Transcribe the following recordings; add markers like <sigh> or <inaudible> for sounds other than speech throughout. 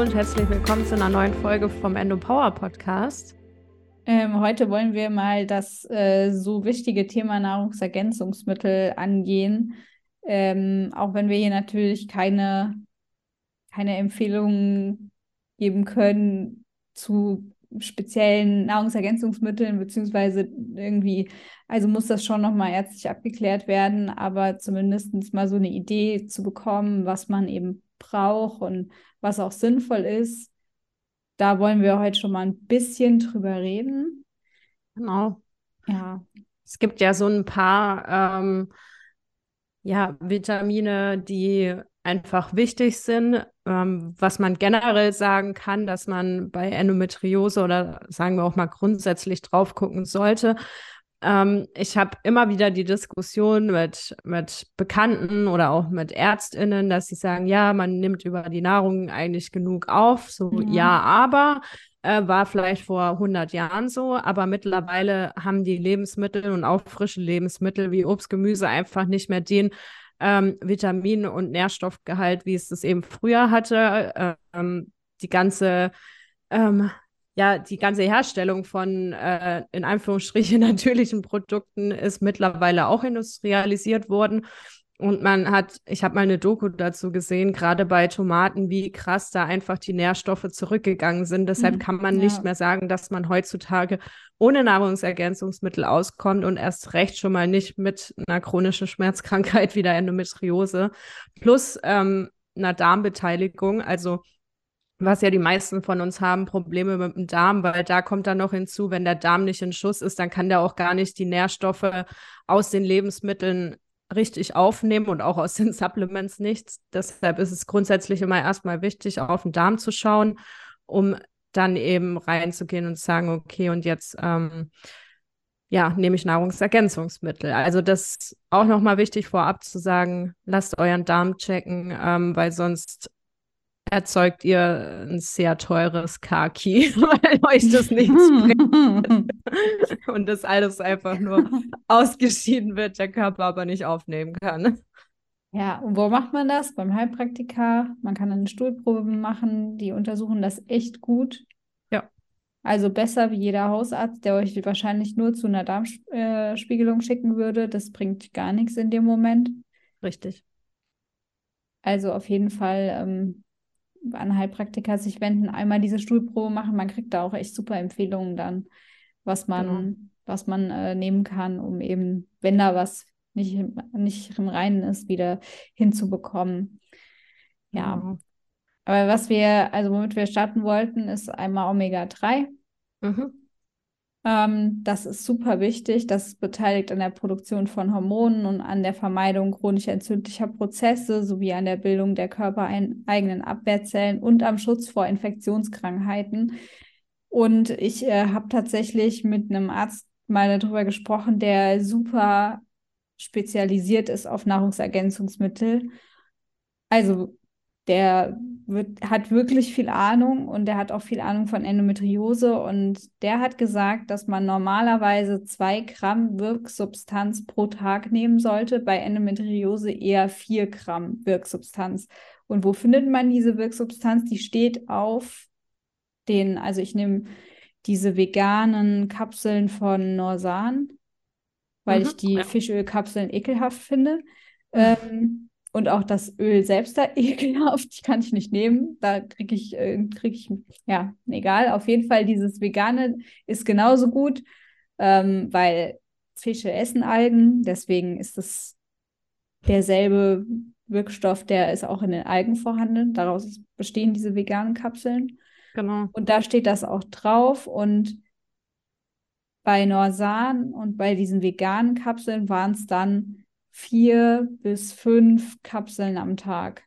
Und herzlich willkommen zu einer neuen Folge vom Endo Power Podcast. Ähm, heute wollen wir mal das äh, so wichtige Thema Nahrungsergänzungsmittel angehen. Ähm, auch wenn wir hier natürlich keine, keine Empfehlungen geben können zu speziellen Nahrungsergänzungsmitteln, beziehungsweise irgendwie, also muss das schon nochmal ärztlich abgeklärt werden, aber zumindest mal so eine Idee zu bekommen, was man eben braucht und was auch sinnvoll ist. Da wollen wir heute schon mal ein bisschen drüber reden. Genau. Ja. Es gibt ja so ein paar ähm, ja, Vitamine, die einfach wichtig sind. Ähm, was man generell sagen kann, dass man bei Endometriose oder sagen wir auch mal grundsätzlich drauf gucken sollte, ähm, ich habe immer wieder die Diskussion mit, mit Bekannten oder auch mit ÄrztInnen, dass sie sagen, ja, man nimmt über die Nahrung eigentlich genug auf. So, ja, ja aber äh, war vielleicht vor 100 Jahren so, aber mittlerweile haben die Lebensmittel und auch frische Lebensmittel wie Obst, Gemüse einfach nicht mehr den ähm, Vitamin- und Nährstoffgehalt, wie es das eben früher hatte. Ähm, die ganze ähm, ja, die ganze Herstellung von äh, in Anführungsstrichen <laughs> natürlichen Produkten ist mittlerweile auch industrialisiert worden. Und man hat, ich habe mal eine Doku dazu gesehen, gerade bei Tomaten, wie krass da einfach die Nährstoffe zurückgegangen sind. Deshalb mhm, kann man ja. nicht mehr sagen, dass man heutzutage ohne Nahrungsergänzungsmittel auskommt und erst recht schon mal nicht mit einer chronischen Schmerzkrankheit wie der Endometriose plus ähm, einer Darmbeteiligung. Also was ja die meisten von uns haben, Probleme mit dem Darm, weil da kommt dann noch hinzu, wenn der Darm nicht in Schuss ist, dann kann der auch gar nicht die Nährstoffe aus den Lebensmitteln richtig aufnehmen und auch aus den <laughs> Supplements nichts. Deshalb ist es grundsätzlich immer erstmal wichtig, auf den Darm zu schauen, um dann eben reinzugehen und zu sagen, okay, und jetzt ähm, ja, nehme ich Nahrungsergänzungsmittel. Also das ist auch nochmal wichtig vorab zu sagen, lasst euren Darm checken, ähm, weil sonst erzeugt ihr ein sehr teures Kaki, <laughs> weil euch das nichts bringt. Und das alles einfach nur ausgeschieden wird, der Körper aber nicht aufnehmen kann. Ja, und wo macht man das? Beim Heilpraktiker. Man kann eine Stuhlprobe machen, die untersuchen das echt gut. Ja. Also besser wie jeder Hausarzt, der euch wahrscheinlich nur zu einer Darmspiegelung schicken würde. Das bringt gar nichts in dem Moment. Richtig. Also auf jeden Fall ähm, an Heilpraktiker sich wenden, einmal diese Stuhlprobe machen. Man kriegt da auch echt super Empfehlungen dann, was man, genau. was man äh, nehmen kann, um eben, wenn da was nicht, nicht im Reinen ist, wieder hinzubekommen. Ja. Genau. Aber was wir, also womit wir starten wollten, ist einmal Omega-3. Mhm. Ähm, das ist super wichtig. Das ist beteiligt an der Produktion von Hormonen und an der Vermeidung chronisch entzündlicher Prozesse sowie an der Bildung der körpereigenen Abwehrzellen und am Schutz vor Infektionskrankheiten. Und ich äh, habe tatsächlich mit einem Arzt mal darüber gesprochen, der super spezialisiert ist auf Nahrungsergänzungsmittel. Also der wird, hat wirklich viel Ahnung und der hat auch viel Ahnung von Endometriose und der hat gesagt, dass man normalerweise zwei Gramm Wirksubstanz pro Tag nehmen sollte, bei Endometriose eher vier Gramm Wirksubstanz. Und wo findet man diese Wirksubstanz? Die steht auf den, also ich nehme diese veganen Kapseln von Norsan, weil mhm, ich die ja. Fischölkapseln ekelhaft finde. Ähm, und auch das Öl selbst da <laughs> ekelhaft, die kann ich nicht nehmen. Da kriege ich, äh, krieg ich, ja, egal. Auf jeden Fall, dieses Vegane ist genauso gut, ähm, weil Fische essen Algen. Deswegen ist es derselbe Wirkstoff, der ist auch in den Algen vorhanden. Daraus bestehen diese veganen Kapseln. Genau. Und da steht das auch drauf. Und bei Norsan und bei diesen veganen Kapseln waren es dann vier bis fünf Kapseln am Tag.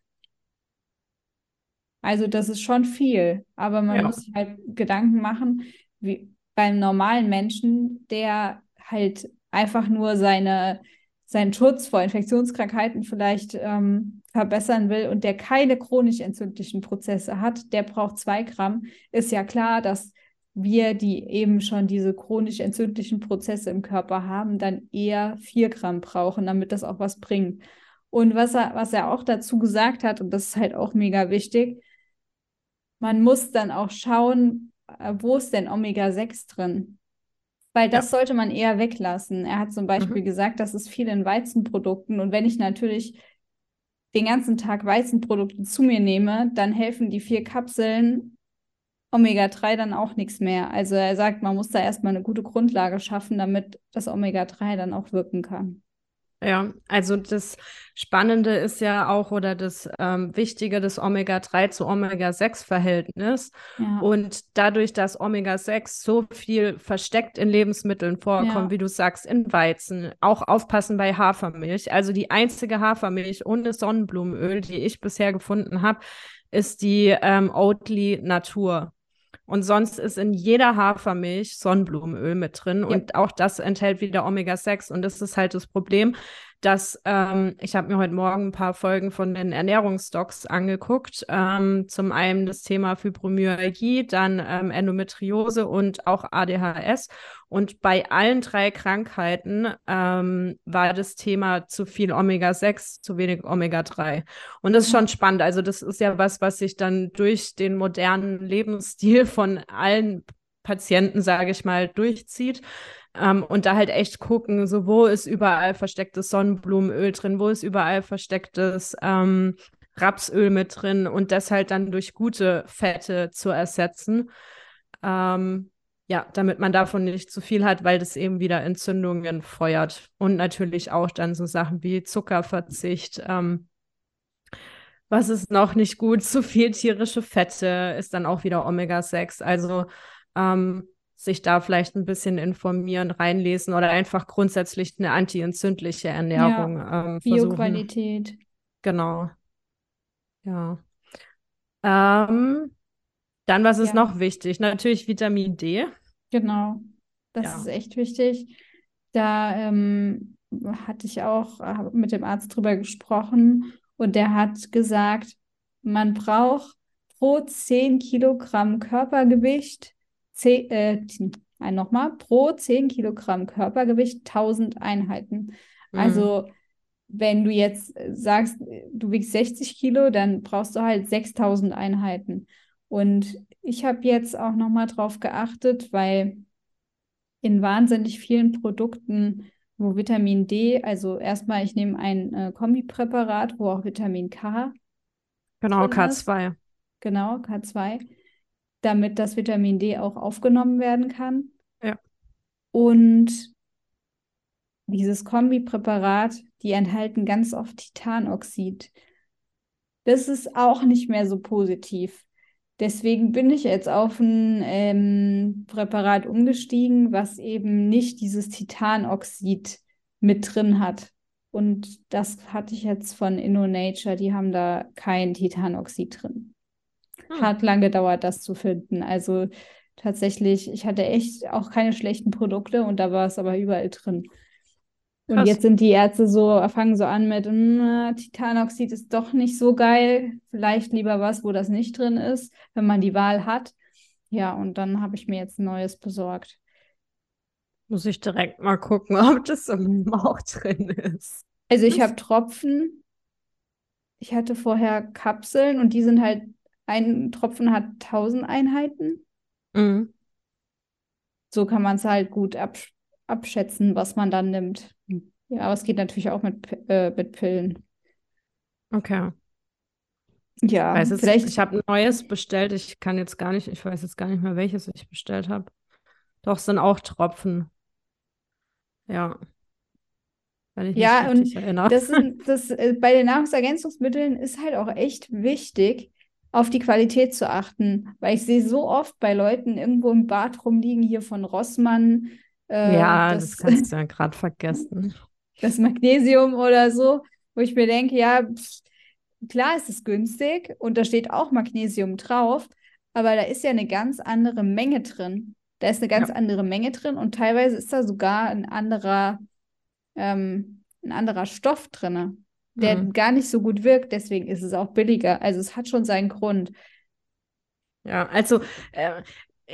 Also das ist schon viel, aber man ja. muss sich halt Gedanken machen, wie beim normalen Menschen, der halt einfach nur seine, seinen Schutz vor Infektionskrankheiten vielleicht ähm, verbessern will und der keine chronisch entzündlichen Prozesse hat, der braucht zwei Gramm. Ist ja klar, dass wir, die eben schon diese chronisch entzündlichen Prozesse im Körper haben, dann eher vier Gramm brauchen, damit das auch was bringt. Und was er, was er auch dazu gesagt hat, und das ist halt auch mega wichtig, man muss dann auch schauen, äh, wo ist denn Omega-6 drin? Weil das ja. sollte man eher weglassen. Er hat zum Beispiel mhm. gesagt, das ist viel in Weizenprodukten. Und wenn ich natürlich den ganzen Tag Weizenprodukte zu mir nehme, dann helfen die vier Kapseln Omega-3 dann auch nichts mehr. Also er sagt, man muss da erstmal eine gute Grundlage schaffen, damit das Omega-3 dann auch wirken kann. Ja, also das Spannende ist ja auch oder das ähm, Wichtige des Omega-3 zu Omega-6-Verhältnis. Ja. Und dadurch, dass Omega-6 so viel versteckt in Lebensmitteln vorkommt, ja. wie du sagst, in Weizen, auch aufpassen bei Hafermilch. Also die einzige Hafermilch ohne Sonnenblumenöl, die ich bisher gefunden habe, ist die ähm, Oatly Natur. Und sonst ist in jeder Hafermilch Sonnenblumenöl mit drin. Ja. Und auch das enthält wieder Omega-6. Und das ist halt das Problem, dass ähm, ich habe mir heute Morgen ein paar Folgen von den Ernährungsdocs angeguckt. Ähm, zum einen das Thema Fibromyalgie, dann ähm, Endometriose und auch ADHS. Und bei allen drei Krankheiten ähm, war das Thema zu viel Omega-6, zu wenig Omega-3. Und das ist schon spannend. Also das ist ja was, was sich dann durch den modernen Lebensstil von allen Patienten, sage ich mal, durchzieht. Ähm, und da halt echt gucken, so wo ist überall verstecktes Sonnenblumenöl drin, wo ist überall verstecktes ähm, Rapsöl mit drin und das halt dann durch gute Fette zu ersetzen. Ähm, ja, damit man davon nicht zu viel hat, weil das eben wieder Entzündungen feuert. Und natürlich auch dann so Sachen wie Zuckerverzicht. Ähm, was ist noch nicht gut? <laughs> Zu viel tierische Fette ist dann auch wieder Omega-6. Also ähm, sich da vielleicht ein bisschen informieren, reinlesen oder einfach grundsätzlich eine antientzündliche Ernährung ja, ähm, Bioqualität. Genau. Ja. Ähm, dann, was ist ja. noch wichtig? Natürlich Vitamin D. Genau. Das ja. ist echt wichtig. Da ähm, hatte ich auch mit dem Arzt drüber gesprochen und der hat gesagt, man braucht pro 10 Kilogramm Körpergewicht 10, äh, nochmal, pro 10 Kilogramm Körpergewicht 1000 Einheiten. Mhm. Also wenn du jetzt sagst, du wiegst 60 Kilo, dann brauchst du halt 6000 Einheiten. Und ich habe jetzt auch nochmal drauf geachtet, weil in wahnsinnig vielen Produkten, wo Vitamin D, also erstmal, ich nehme ein äh, Kombipräparat, wo auch Vitamin K. Genau, K2. Ist. Genau, K2 damit das Vitamin D auch aufgenommen werden kann. Ja. Und dieses Kombipräparat, die enthalten ganz oft Titanoxid. Das ist auch nicht mehr so positiv. Deswegen bin ich jetzt auf ein ähm, Präparat umgestiegen, was eben nicht dieses Titanoxid mit drin hat. Und das hatte ich jetzt von InnoNature, die haben da kein Titanoxid drin. Hm. Hat lang gedauert, das zu finden. Also tatsächlich, ich hatte echt auch keine schlechten Produkte und da war es aber überall drin. Und Krass. jetzt sind die Ärzte so, fangen so an mit, hm, Titanoxid ist doch nicht so geil. Vielleicht lieber was, wo das nicht drin ist, wenn man die Wahl hat. Ja, und dann habe ich mir jetzt ein neues besorgt. Muss ich direkt mal gucken, <laughs> ob das im Bauch drin ist. Also ich habe Tropfen. Ich hatte vorher Kapseln und die sind halt ein Tropfen hat 1000 Einheiten. Mhm. So kann man es halt gut absch abschätzen, was man dann nimmt. Ja, aber es geht natürlich auch mit, äh, mit Pillen. Okay. Ja, weiß vielleicht. Ich habe ein neues bestellt. Ich kann jetzt gar nicht, ich weiß jetzt gar nicht mehr, welches ich bestellt habe. Doch, es sind auch Tropfen. Ja. Wenn ich ja, und erinnere. das, sind, <laughs> das äh, bei den Nahrungsergänzungsmitteln ist halt auch echt wichtig, auf die Qualität zu achten, weil ich sehe so oft bei Leuten irgendwo im Bad rumliegen, hier von Rossmann. Äh, ja, das, das kannst du ja <laughs> gerade vergessen. Das Magnesium oder so, wo ich mir denke, ja, pff, klar ist es günstig und da steht auch Magnesium drauf, aber da ist ja eine ganz andere Menge drin. Da ist eine ganz ja. andere Menge drin und teilweise ist da sogar ein anderer, ähm, ein anderer Stoff drin der mhm. gar nicht so gut wirkt. Deswegen ist es auch billiger. Also es hat schon seinen Grund. Ja, also äh,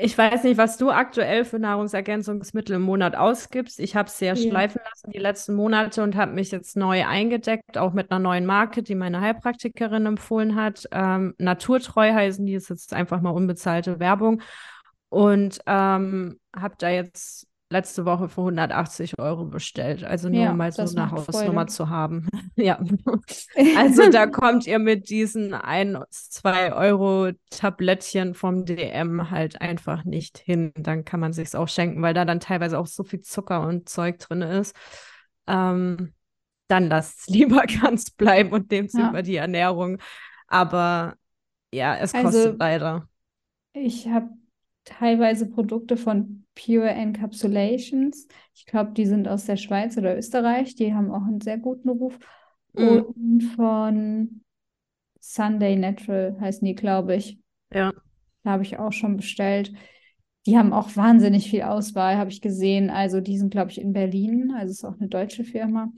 Ich weiß nicht, was du aktuell für Nahrungsergänzungsmittel im Monat ausgibst. Ich habe es sehr ja. schleifen lassen die letzten Monate und habe mich jetzt neu eingedeckt, auch mit einer neuen Marke, die meine Heilpraktikerin empfohlen hat. Ähm, Naturtreu heißen die, ist jetzt einfach mal unbezahlte Werbung. Und ähm, habe da jetzt letzte Woche für 180 Euro bestellt. Also nur ja, mal so eine Hausnummer Freude. zu haben. <laughs> ja. <laughs> Also da kommt ihr mit diesen 1, 2 Euro Tablettchen vom DM halt einfach nicht hin. Dann kann man sich auch schenken, weil da dann teilweise auch so viel Zucker und Zeug drin ist. Ähm, dann lasst es <laughs> lieber ganz bleiben und nehmt es ja. über die Ernährung. Aber ja, es kostet also, leider. Ich habe teilweise Produkte von Pure Encapsulations. Ich glaube, die sind aus der Schweiz oder Österreich. Die haben auch einen sehr guten Ruf. Mhm. Und von Sunday Natural heißen die, glaube ich. Ja. Da habe ich auch schon bestellt. Die haben auch wahnsinnig viel Auswahl, habe ich gesehen. Also die sind, glaube ich, in Berlin. Also ist auch eine deutsche Firma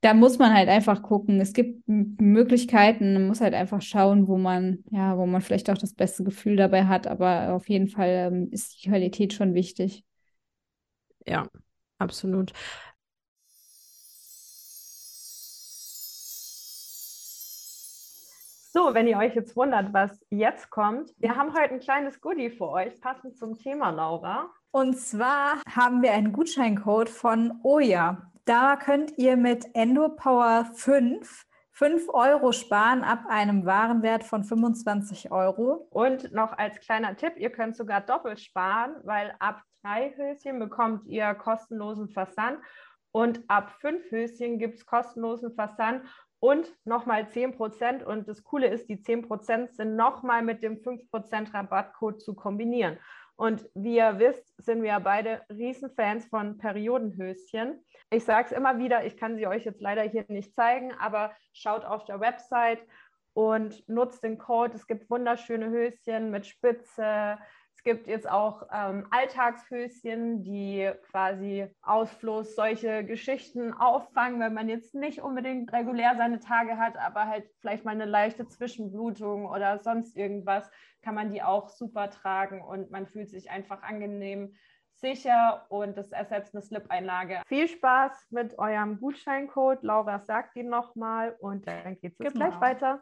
da muss man halt einfach gucken. Es gibt Möglichkeiten, man muss halt einfach schauen, wo man, ja, wo man vielleicht auch das beste Gefühl dabei hat, aber auf jeden Fall ähm, ist die Qualität schon wichtig. Ja, absolut. So, wenn ihr euch jetzt wundert, was jetzt kommt, wir haben heute ein kleines Goodie für euch, passend zum Thema, Laura. Und zwar haben wir einen Gutscheincode von Oja. Da könnt ihr mit EndoPower 5 5 Euro sparen ab einem Warenwert von 25 Euro. Und noch als kleiner Tipp, ihr könnt sogar doppelt sparen, weil ab drei Höschen bekommt ihr kostenlosen Versand und ab fünf Höschen gibt es kostenlosen Versand und nochmal 10%. Und das Coole ist, die 10% sind nochmal mit dem 5% Rabattcode zu kombinieren. Und wie ihr wisst, sind wir beide Riesenfans von Periodenhöschen. Ich sage es immer wieder, ich kann sie euch jetzt leider hier nicht zeigen, aber schaut auf der Website und nutzt den Code. Es gibt wunderschöne Höschen mit Spitze, es gibt jetzt auch ähm, Alltagshöschen, die quasi Ausfluss solche Geschichten auffangen, wenn man jetzt nicht unbedingt regulär seine Tage hat, aber halt vielleicht mal eine leichte Zwischenblutung oder sonst irgendwas, kann man die auch super tragen und man fühlt sich einfach angenehm sicher und das ersetzt eine Slip-Einlage. Viel Spaß mit eurem Gutscheincode. Laura sagt ihn nochmal und dann geht es jetzt genau. gleich weiter.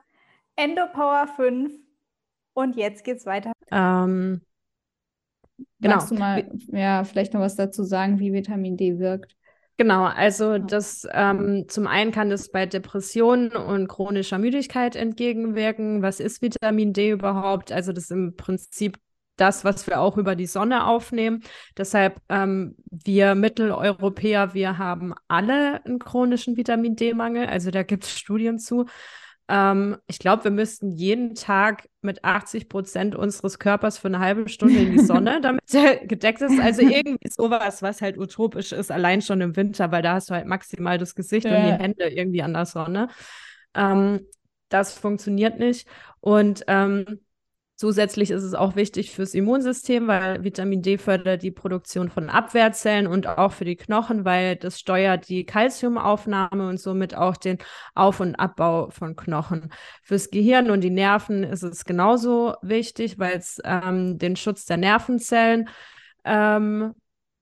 Endopower 5 und jetzt geht's weiter. Ähm, Genau. Magst du mal ja, vielleicht noch was dazu sagen, wie Vitamin D wirkt? Genau, also das ähm, zum einen kann das bei Depressionen und chronischer Müdigkeit entgegenwirken. Was ist Vitamin D überhaupt? Also das ist im Prinzip das, was wir auch über die Sonne aufnehmen. Deshalb ähm, wir Mitteleuropäer, wir haben alle einen chronischen Vitamin D-Mangel. Also da gibt es Studien zu. Ähm, ich glaube, wir müssten jeden Tag mit 80 Prozent unseres Körpers für eine halbe Stunde in die Sonne, <laughs> damit er gedeckt ist. Also irgendwie sowas, was halt utopisch ist, allein schon im Winter, weil da hast du halt maximal das Gesicht ja. und die Hände irgendwie an der Sonne. Ähm, das funktioniert nicht. Und ähm, Zusätzlich ist es auch wichtig fürs Immunsystem, weil Vitamin D fördert die Produktion von Abwehrzellen und auch für die Knochen, weil das steuert die Kalziumaufnahme und somit auch den Auf- und Abbau von Knochen. Fürs Gehirn und die Nerven ist es genauso wichtig, weil es ähm, den Schutz der Nervenzellen ähm,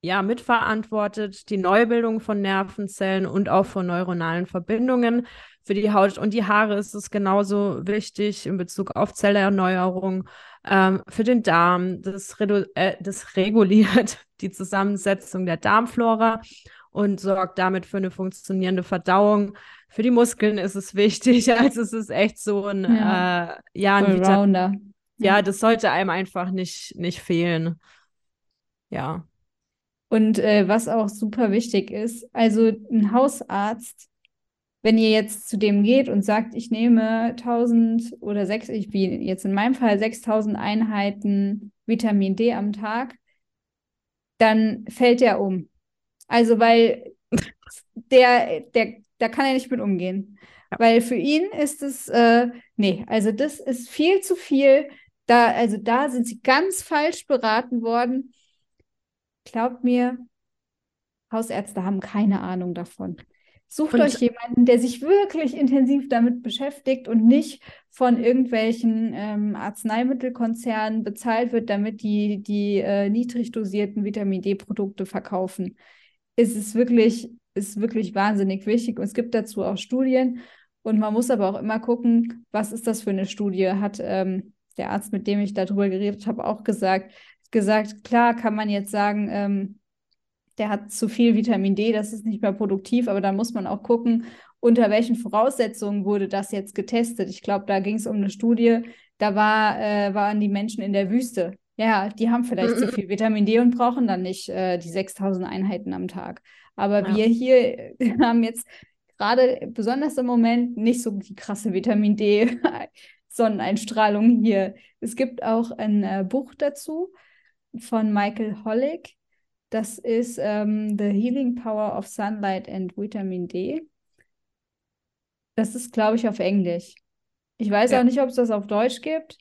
ja, mitverantwortet, die Neubildung von Nervenzellen und auch von neuronalen Verbindungen für die Haut und die Haare ist es genauso wichtig in Bezug auf Zellerneuerung. Ähm, für den Darm, das, äh, das reguliert <laughs> die Zusammensetzung der Darmflora und sorgt damit für eine funktionierende Verdauung. Für die Muskeln ist es wichtig. <laughs> Also es ist echt so ein, ja, äh, ja, ein Rounder. Ja, das sollte einem einfach nicht, nicht fehlen. Ja. Und äh, was auch super wichtig ist, also ein Hausarzt wenn ihr jetzt zu dem geht und sagt, ich nehme 1000 oder 6, ich wie jetzt in meinem Fall 6000 Einheiten Vitamin D am Tag, dann fällt der um. Also, weil <laughs> der, der, da kann er nicht mit umgehen. Ja. Weil für ihn ist es, äh, nee, also das ist viel zu viel. Da, also da sind sie ganz falsch beraten worden. Glaubt mir, Hausärzte haben keine Ahnung davon. Sucht und, euch jemanden, der sich wirklich intensiv damit beschäftigt und nicht von irgendwelchen ähm, Arzneimittelkonzernen bezahlt wird, damit die die äh, niedrig dosierten Vitamin D-Produkte verkaufen. Es ist wirklich, ist wirklich wahnsinnig wichtig und es gibt dazu auch Studien. Und man muss aber auch immer gucken, was ist das für eine Studie? Hat ähm, der Arzt, mit dem ich darüber geredet habe, auch gesagt, gesagt, klar kann man jetzt sagen, ähm, der hat zu viel Vitamin D, das ist nicht mehr produktiv, aber da muss man auch gucken, unter welchen Voraussetzungen wurde das jetzt getestet. Ich glaube, da ging es um eine Studie, da war, äh, waren die Menschen in der Wüste. Ja, die haben vielleicht zu viel Vitamin D und brauchen dann nicht äh, die 6000 Einheiten am Tag. Aber ja. wir hier <laughs> haben jetzt gerade besonders im Moment nicht so die krasse Vitamin D <laughs> Sonneneinstrahlung hier. Es gibt auch ein äh, Buch dazu von Michael Hollick. Das ist ähm, The Healing Power of Sunlight and Vitamin D. Das ist, glaube ich, auf Englisch. Ich weiß ja. auch nicht, ob es das auf Deutsch gibt,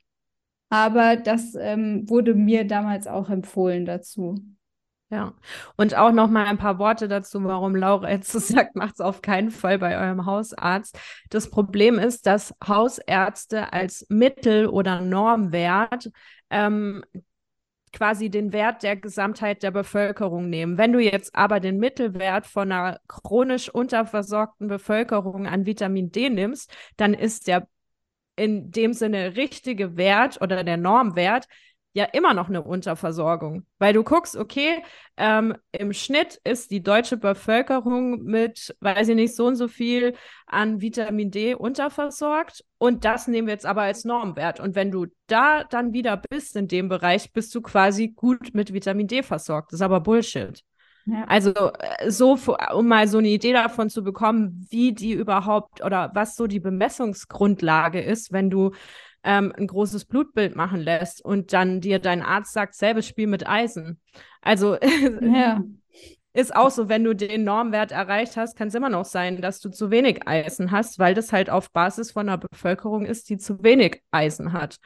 aber das ähm, wurde mir damals auch empfohlen dazu. Ja, und auch noch mal ein paar Worte dazu, warum Laura jetzt so <laughs> sagt, macht es auf keinen Fall bei eurem Hausarzt. Das Problem ist, dass Hausärzte als Mittel oder Normwert ähm, quasi den Wert der Gesamtheit der Bevölkerung nehmen. Wenn du jetzt aber den Mittelwert von einer chronisch unterversorgten Bevölkerung an Vitamin D nimmst, dann ist der in dem Sinne richtige Wert oder der Normwert ja immer noch eine Unterversorgung. Weil du guckst, okay, ähm, im Schnitt ist die deutsche Bevölkerung mit, weiß ich nicht, so und so viel an Vitamin D unterversorgt. Und das nehmen wir jetzt aber als Normwert. Und wenn du da dann wieder bist in dem Bereich, bist du quasi gut mit Vitamin D versorgt. Das ist aber Bullshit. Ja. Also äh, so, um mal so eine Idee davon zu bekommen, wie die überhaupt oder was so die Bemessungsgrundlage ist, wenn du ähm, ein großes Blutbild machen lässt und dann dir dein Arzt sagt, selbes Spiel mit Eisen. Also <laughs> ja. ist auch so, wenn du den Normwert erreicht hast, kann es immer noch sein, dass du zu wenig Eisen hast, weil das halt auf Basis von einer Bevölkerung ist, die zu wenig Eisen hat.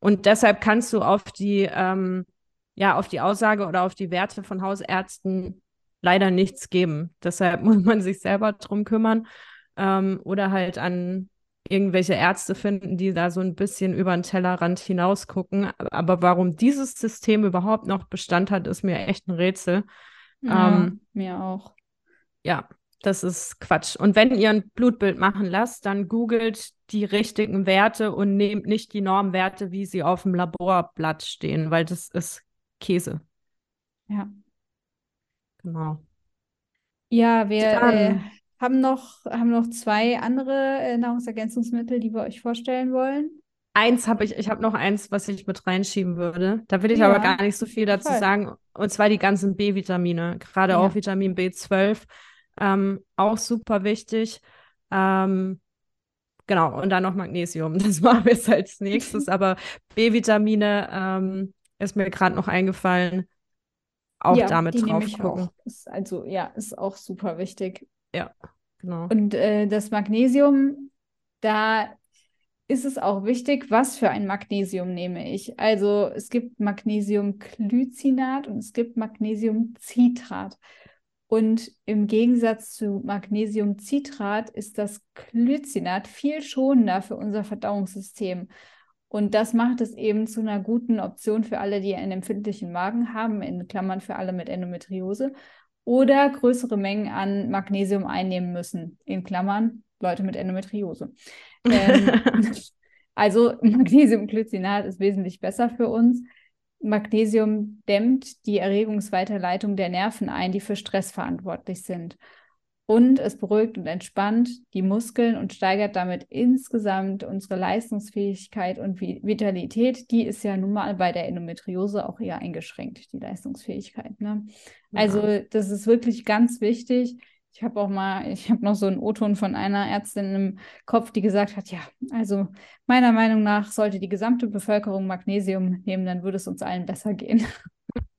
Und deshalb kannst du auf die, ähm, ja, auf die Aussage oder auf die Werte von Hausärzten leider nichts geben. Deshalb <laughs> muss man sich selber drum kümmern ähm, oder halt an irgendwelche Ärzte finden, die da so ein bisschen über den Tellerrand hinaus gucken. Aber warum dieses System überhaupt noch Bestand hat, ist mir echt ein Rätsel. Ja, ähm, mir auch. Ja, das ist Quatsch. Und wenn ihr ein Blutbild machen lasst, dann googelt die richtigen Werte und nehmt nicht die Normwerte, wie sie auf dem Laborblatt stehen, weil das ist Käse. Ja. Genau. Ja, wir äh, haben noch, haben noch zwei andere äh, Nahrungsergänzungsmittel, die wir euch vorstellen wollen. Eins habe ich, ich habe noch eins, was ich mit reinschieben würde. Da will ich ja, aber gar nicht so viel dazu voll. sagen. Und zwar die ganzen B-Vitamine, gerade ja. auch Vitamin B12, ähm, auch super wichtig. Ähm, genau, und dann noch Magnesium. <laughs> Das machen wir jetzt als nächstes. <laughs> aber B-Vitamine ähm, ist mir gerade noch eingefallen. Auch ja, damit drauf gucken. Auch. Ist also ja, ist auch super wichtig. Ja, genau. Und äh, das Magnesium, da ist es auch wichtig, was für ein Magnesium nehme ich. Also es gibt Magnesiumglycinat und es gibt Magnesiumcitrat. Und im Gegensatz zu Magnesiumcitrat ist das Glycinat viel schonender für unser Verdauungssystem. Und das macht es eben zu einer guten Option für alle, die einen empfindlichen Magen haben, in Klammern für alle mit Endometriose oder größere Mengen an Magnesium einnehmen müssen, in Klammern Leute mit Endometriose. Ähm, <laughs> also Magnesiumglycinat ist wesentlich besser für uns. Magnesium dämmt die Erregungsweiterleitung der Nerven ein, die für Stress verantwortlich sind und es beruhigt und entspannt die Muskeln und steigert damit insgesamt unsere Leistungsfähigkeit und Vitalität. Die ist ja nun mal bei der Endometriose auch eher eingeschränkt, die Leistungsfähigkeit. Ne? Ja. Also das ist wirklich ganz wichtig. Ich habe auch mal, ich habe noch so einen O-Ton von einer Ärztin im Kopf, die gesagt hat, ja, also meiner Meinung nach sollte die gesamte Bevölkerung Magnesium nehmen, dann würde es uns allen besser gehen.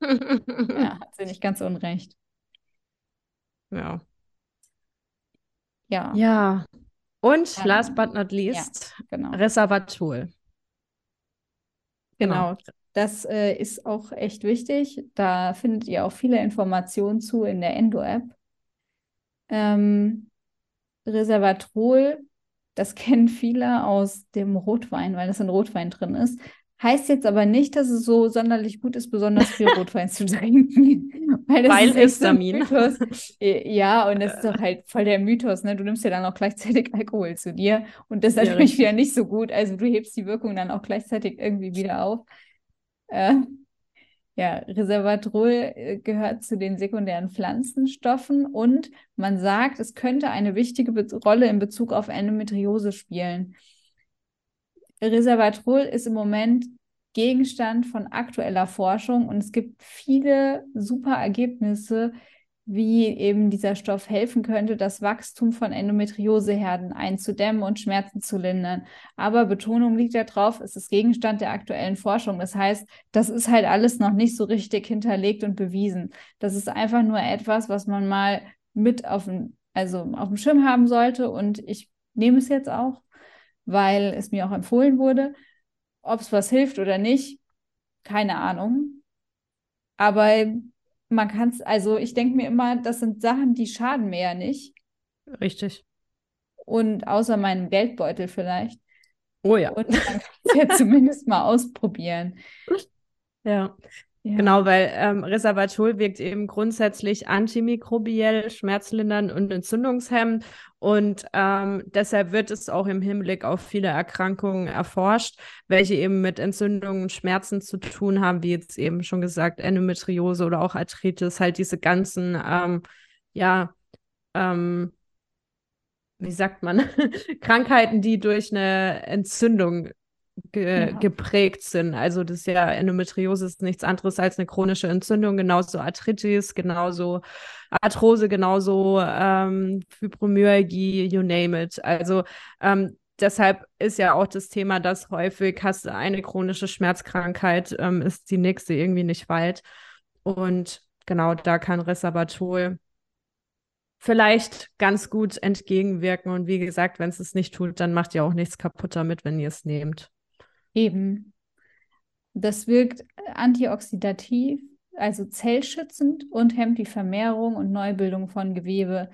<laughs> ja, hat sie nicht ganz unrecht. Ja, ja. Ja. Und ja. last but not least, ja, genau. Reservatul. Genau. genau. Das äh, ist auch echt wichtig. Da findet ihr auch viele Informationen zu in der Endo-App. Ähm, Resveratrol, das <laughs> kennen viele aus dem Rotwein, weil das in Rotwein drin ist. Heißt jetzt aber nicht, dass es so sonderlich gut ist, besonders viel <laughs> Rotwein zu trinken. <laughs> Weil, das weil ist Histamin. So <laughs> ja, und das ist doch halt voll der Mythos, ne? Du nimmst ja dann auch gleichzeitig Alkohol zu dir und das ist ja, natürlich wieder nicht so gut. Also du hebst die Wirkung dann auch gleichzeitig irgendwie wieder auf. Äh, ja, Reservatrol äh, gehört zu den sekundären Pflanzenstoffen und man sagt, es könnte eine wichtige Be Rolle in Bezug auf Endometriose spielen. Reservatrol ist im Moment Gegenstand von aktueller Forschung und es gibt viele super Ergebnisse, wie eben dieser Stoff helfen könnte, das Wachstum von Endometrioseherden einzudämmen und Schmerzen zu lindern. Aber Betonung liegt darauf, es ist Gegenstand der aktuellen Forschung. Das heißt, das ist halt alles noch nicht so richtig hinterlegt und bewiesen. Das ist einfach nur etwas, was man mal mit auf dem, also auf dem Schirm haben sollte. Und ich nehme es jetzt auch, weil es mir auch empfohlen wurde. Ob es was hilft oder nicht, keine Ahnung. Aber man kann es, also ich denke mir immer, das sind Sachen, die schaden mir ja nicht. Richtig. Und außer meinem Geldbeutel vielleicht. Oh ja. Und man kann es ja <laughs> zumindest mal ausprobieren. Ja. Ja. Genau, weil ähm, Resveratrol wirkt eben grundsätzlich antimikrobiell, schmerzlindernd und entzündungshemmend. Und ähm, deshalb wird es auch im Hinblick auf viele Erkrankungen erforscht, welche eben mit Entzündungen und Schmerzen zu tun haben, wie jetzt eben schon gesagt, Endometriose oder auch Arthritis, halt diese ganzen, ähm, ja, ähm, wie sagt man, <laughs> Krankheiten, die durch eine Entzündung ge ja. geprägt sind. Also das ist ja Endometriose ist nichts anderes als eine chronische Entzündung, genauso Arthritis, genauso Arthrose, genauso ähm, Fibromyalgie, you name it. Also ähm, deshalb ist ja auch das Thema, dass häufig hast du eine chronische Schmerzkrankheit, ähm, ist die nächste irgendwie nicht weit. Und genau da kann Resabatol vielleicht ganz gut entgegenwirken. Und wie gesagt, wenn es es nicht tut, dann macht ihr auch nichts kaputt damit, wenn ihr es nehmt. Eben. Das wirkt antioxidativ, also zellschützend und hemmt die Vermehrung und Neubildung von Gewebe.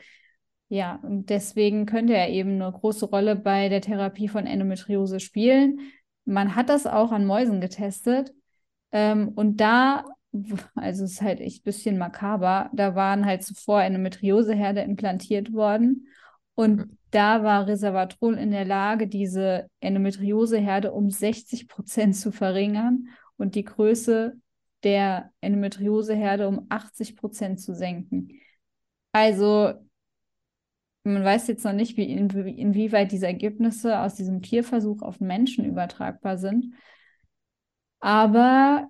Ja, und deswegen könnte er eben eine große Rolle bei der Therapie von Endometriose spielen. Man hat das auch an Mäusen getestet. Ähm, und da, also es ist halt echt ein bisschen makaber, da waren halt zuvor Endometrioseherde implantiert worden. Und mhm da war Reservatrol in der Lage, diese Endometrioseherde um 60 Prozent zu verringern und die Größe der Endometrioseherde um 80 Prozent zu senken. Also man weiß jetzt noch nicht, wie in, inwieweit diese Ergebnisse aus diesem Tierversuch auf Menschen übertragbar sind. Aber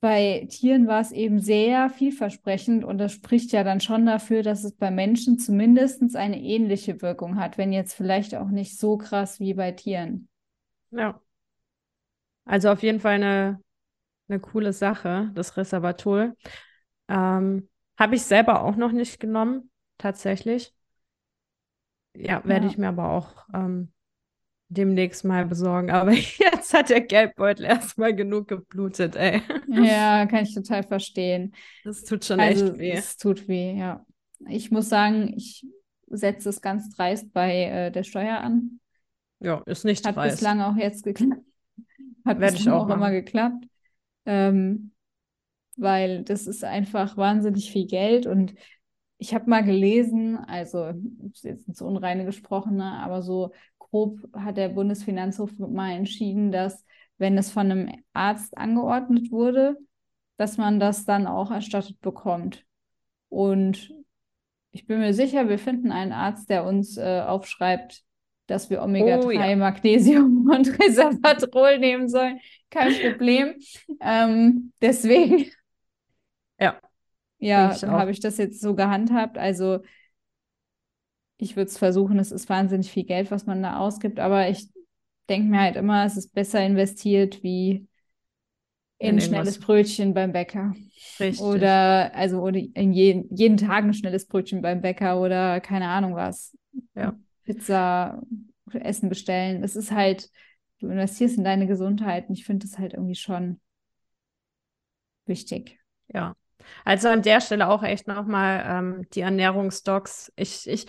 bei Tieren war es eben sehr vielversprechend und das spricht ja dann schon dafür, dass es bei Menschen zumindest eine ähnliche Wirkung hat, wenn jetzt vielleicht auch nicht so krass wie bei Tieren. Ja. Also auf jeden Fall eine, eine coole Sache, das Reservatol. Ähm, Habe ich selber auch noch nicht genommen, tatsächlich. Ja, werde ja. ich mir aber auch ähm, demnächst mal besorgen. Aber <laughs> jetzt hat der Geldbeutel erstmal genug geblutet, ey. Ja, kann ich total verstehen. Das tut schon also, echt weh. Es tut weh, ja. Ich muss sagen, ich setze es ganz dreist bei äh, der Steuer an. Ja, ist nicht Hat dreist. bislang auch jetzt geklappt. <laughs> Hat Werde ich auch, auch immer geklappt. Ähm, weil das ist einfach wahnsinnig viel Geld und ich habe mal gelesen, also jetzt ins Unreine gesprochen, ne, aber so grob hat der Bundesfinanzhof mal entschieden, dass wenn es von einem Arzt angeordnet wurde, dass man das dann auch erstattet bekommt. Und ich bin mir sicher, wir finden einen Arzt, der uns äh, aufschreibt, dass wir Omega-3, oh, ja. Magnesium <laughs> und Reservatrol nehmen sollen. Kein Problem. ähm, deswegen. Ja. <laughs> Ja, habe ich das jetzt so gehandhabt. Also ich würde es versuchen, es ist wahnsinnig viel Geld, was man da ausgibt, aber ich denke mir halt immer, es ist besser investiert wie in, ein schnelles Brötchen beim Bäcker. Richtig. Oder also oder in jeden, jeden Tag ein schnelles Brötchen beim Bäcker oder keine Ahnung was. Ja. Pizza, Essen bestellen. Es ist halt, du investierst in deine Gesundheit und ich finde das halt irgendwie schon wichtig. Ja. Also an der Stelle auch echt nochmal ähm, die Ernährungsdocs. Ich, ich,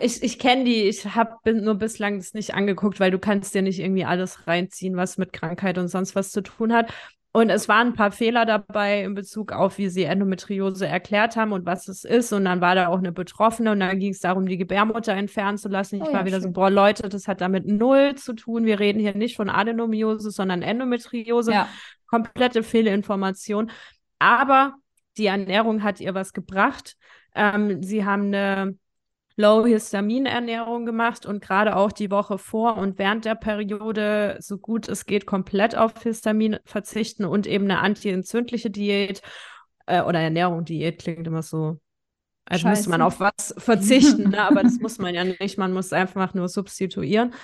ich, ich kenne die, ich habe nur bislang das nicht angeguckt, weil du kannst dir nicht irgendwie alles reinziehen, was mit Krankheit und sonst was zu tun hat. Und es waren ein paar Fehler dabei in Bezug auf, wie sie Endometriose erklärt haben und was es ist. Und dann war da auch eine Betroffene und dann ging es darum, die Gebärmutter entfernen zu lassen. Ich oh, war ja, wieder schön. so, boah, Leute, das hat damit null zu tun. Wir reden hier nicht von Adenomiose, sondern Endometriose. Ja. Komplette Fehlinformation. Aber die Ernährung hat ihr was gebracht. Ähm, sie haben eine Low-Histamin-Ernährung gemacht und gerade auch die Woche vor und während der Periode so gut es geht komplett auf Histamin verzichten und eben eine antientzündliche Diät äh, oder Ernährung, Diät klingt immer so, als Scheiße. müsste man auf was verzichten, ne? aber das muss man ja nicht, man muss einfach nur substituieren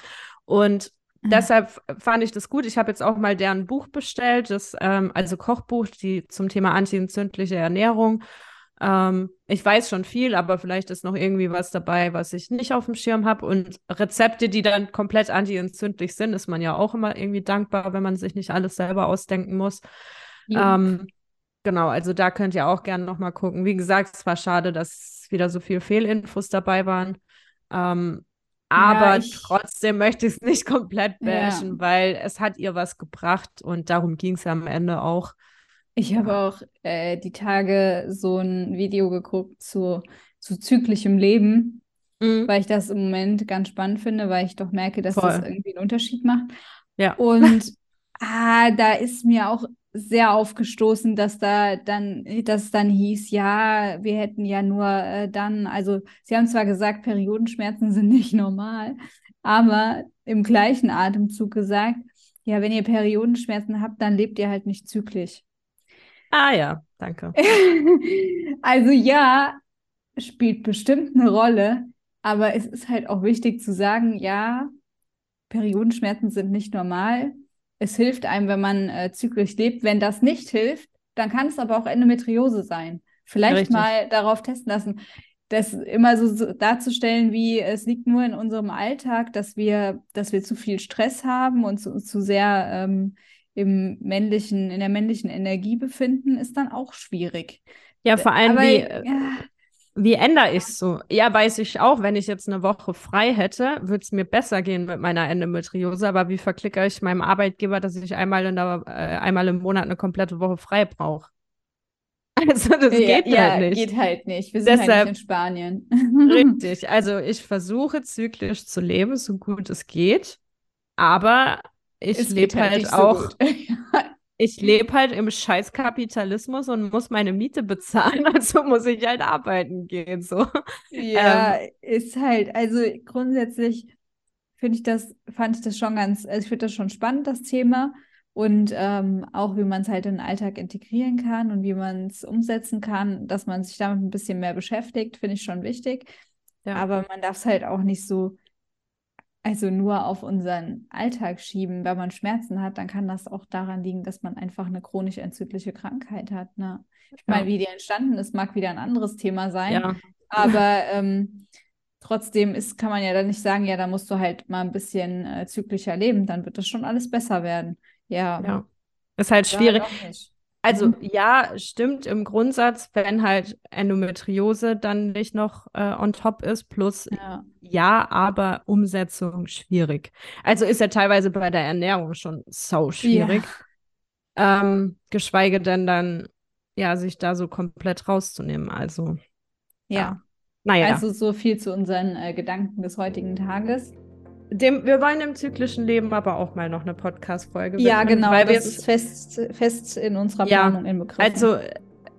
und mhm. Deshalb fand ich das gut. Ich habe jetzt auch mal deren Buch bestellt, das ähm, also Kochbuch, die zum Thema antientzündliche Ernährung. Ähm, ich weiß schon viel, aber vielleicht ist noch irgendwie was dabei, was ich nicht auf dem Schirm habe. Und Rezepte, die dann komplett anti-entzündlich sind, ist man ja auch immer irgendwie dankbar, wenn man sich nicht alles selber ausdenken muss. Ja. Ähm, genau, also da könnt ihr auch gerne nochmal gucken. Wie gesagt, es war schade, dass wieder so viele Fehlinfos dabei waren. Ähm, aber ja, ich, trotzdem möchte ich es nicht komplett bashen, ja. weil es hat ihr was gebracht und darum ging es ja am Ende auch. Ich habe auch äh, die Tage so ein Video geguckt zu, zu zyklischem Leben, mhm. weil ich das im Moment ganz spannend finde, weil ich doch merke, dass Voll. das irgendwie einen Unterschied macht. Ja. Und <laughs> ah, da ist mir auch sehr aufgestoßen, dass da dann, dass dann hieß, ja, wir hätten ja nur äh, dann, also sie haben zwar gesagt, Periodenschmerzen sind nicht normal, aber im gleichen Atemzug gesagt, ja, wenn ihr Periodenschmerzen habt, dann lebt ihr halt nicht zyklisch. Ah ja, danke. <laughs> also ja, spielt bestimmt eine Rolle, aber es ist halt auch wichtig zu sagen, ja, Periodenschmerzen sind nicht normal. Es hilft einem, wenn man äh, zyklisch lebt. Wenn das nicht hilft, dann kann es aber auch Endometriose sein. Vielleicht Richtig. mal darauf testen lassen. Das immer so, so, darzustellen, wie es liegt nur in unserem Alltag, dass wir, dass wir zu viel Stress haben und zu, zu sehr ähm, im männlichen, in der männlichen Energie befinden, ist dann auch schwierig. Ja, vor allem, Aber, wie, ja. wie ändere ich es so? Ja, weiß ich auch, wenn ich jetzt eine Woche frei hätte, würde es mir besser gehen mit meiner Endometriose. Aber wie verklicke ich meinem Arbeitgeber, dass ich einmal, in der, äh, einmal im Monat eine komplette Woche frei brauche? <laughs> Also das ja, geht ja, halt nicht. geht halt nicht. Wir sind Deshalb, halt nicht in Spanien. <laughs> <laughs> richtig. Also ich versuche zyklisch zu leben, so gut es geht. Aber ich lebe halt, halt auch. So <laughs> ich lebe halt im Scheißkapitalismus und muss meine Miete bezahlen, <laughs> also muss ich halt arbeiten gehen. So. Ja, ähm, ist halt, also grundsätzlich finde ich das, fand ich das schon ganz, also ich finde das schon spannend, das Thema. Und ähm, auch wie man es halt in den Alltag integrieren kann und wie man es umsetzen kann, dass man sich damit ein bisschen mehr beschäftigt, finde ich schon wichtig. Ja. Aber man darf es halt auch nicht so also nur auf unseren Alltag schieben, wenn man Schmerzen hat, dann kann das auch daran liegen, dass man einfach eine chronisch entzündliche Krankheit hat. Ne? Ich ja. meine, wie die entstanden ist, mag wieder ein anderes Thema sein. Ja. Aber ähm, trotzdem ist, kann man ja dann nicht sagen, ja, da musst du halt mal ein bisschen äh, zyklischer leben, dann wird das schon alles besser werden. Ja. ja. Ist halt schwierig. Also mhm. ja, stimmt im Grundsatz, wenn halt Endometriose dann nicht noch äh, on top ist, plus ja. ja. aber Umsetzung schwierig. Also ist ja teilweise bei der Ernährung schon so schwierig. Ja. Ähm, geschweige denn dann, ja, sich da so komplett rauszunehmen. Also ja. ja. Naja. Also so viel zu unseren äh, Gedanken des heutigen Tages. Dem, wir wollen im zyklischen Leben aber auch mal noch eine Podcast-Folge Ja, genau, weil das ist fest, fest in unserer Planung ja, inbegriffen. Also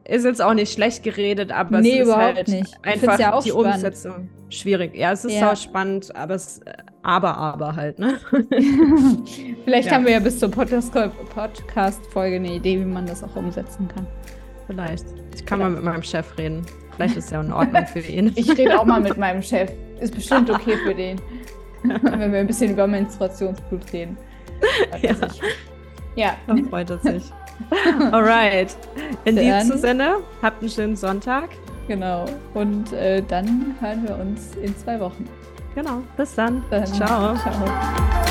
ist jetzt auch nicht schlecht geredet, aber nee, es ist halt nicht. einfach ja die spannend. Umsetzung schwierig. Ja, es ist ja. auch spannend, aber es aber aber halt, ne? <laughs> Vielleicht ja. haben wir ja bis zur Podcast-Folge eine Idee, wie man das auch umsetzen kann. Vielleicht. Ich kann Vielleicht. mal mit meinem Chef reden. Vielleicht ist ja in Ordnung für ihn. <laughs> Ich rede auch mal mit <laughs> meinem Chef. Ist bestimmt okay für den. <laughs> wenn wir ein bisschen über Menstruationsblut reden. <laughs> Ja. ja. Dann freut er sich. <laughs> Alright. In dann, diesem Sinne, habt einen schönen Sonntag. Genau. Und äh, dann hören wir uns in zwei Wochen. Genau. Bis dann. dann. Ciao. Ciao.